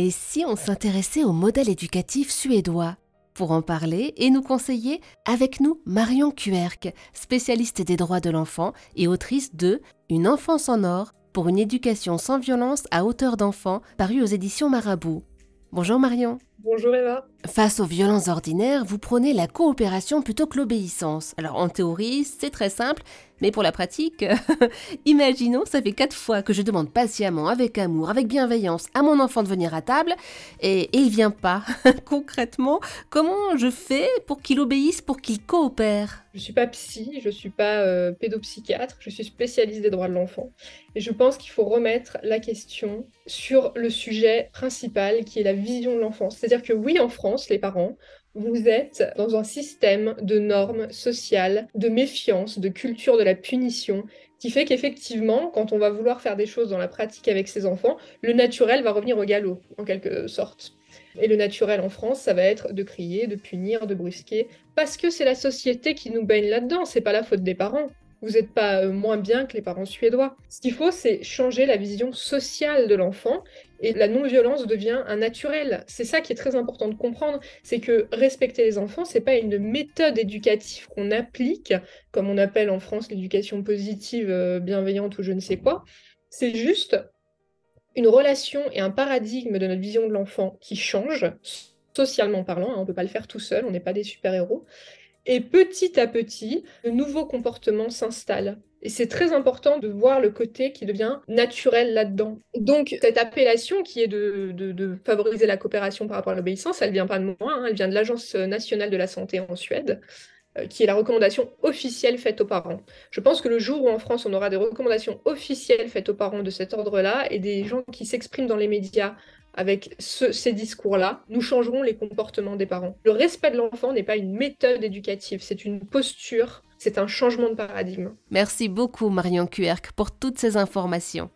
Et si on s'intéressait au modèle éducatif suédois Pour en parler et nous conseiller, avec nous Marion Kuerk, spécialiste des droits de l'enfant et autrice de Une enfance en or pour une éducation sans violence à hauteur d'enfant, paru aux éditions Marabout. Bonjour Marion. Bonjour Eva. Face aux violences ordinaires, vous prenez la coopération plutôt que l'obéissance. Alors en théorie, c'est très simple, mais pour la pratique, imaginons, ça fait quatre fois que je demande patiemment, avec amour, avec bienveillance, à mon enfant de venir à table, et, il vient pas. Concrètement, comment je fais pour qu'il obéisse, pour qu'il coopère? Je suis pas psy, je suis pas euh, pédopsychiatre, je suis spécialiste des droits de l'enfant, et je pense qu'il faut remettre la question sur le sujet principal, qui est la vision de l'enfant. C'est-à-dire que oui, en France les parents, vous êtes dans un système de normes sociales, de méfiance, de culture de la punition, qui fait qu'effectivement, quand on va vouloir faire des choses dans la pratique avec ses enfants, le naturel va revenir au galop, en quelque sorte. Et le naturel en France, ça va être de crier, de punir, de brusquer, parce que c'est la société qui nous baigne là-dedans, c'est pas la faute des parents. Vous n'êtes pas euh, moins bien que les parents suédois. Ce qu'il faut, c'est changer la vision sociale de l'enfant et la non-violence devient un naturel. C'est ça qui est très important de comprendre, c'est que respecter les enfants, c'est pas une méthode éducative qu'on applique, comme on appelle en France l'éducation positive, euh, bienveillante ou je ne sais quoi. C'est juste une relation et un paradigme de notre vision de l'enfant qui change, socialement parlant, hein, on ne peut pas le faire tout seul, on n'est pas des super-héros, et petit à petit, de nouveaux comportements s'installent. Et c'est très important de voir le côté qui devient naturel là-dedans. Donc, cette appellation qui est de, favoriser la coopération par rapport à l'obéissance, elle vient pas de moi, hein, elle vient de l'Agence nationale de la santé en Suède, euh, qui est la recommandation officielle faite aux parents. Je pense que le jour où en France on aura des recommandations officielles faites aux parents de cet ordre-là et des gens qui s'expriment dans les médias avec ces discours-là, nous changerons les comportements des parents. Le respect de l'enfant n'est pas une méthode éducative, c'est une posture, c'est un changement de paradigme. Merci beaucoup Marion Cuerc pour toutes ces informations.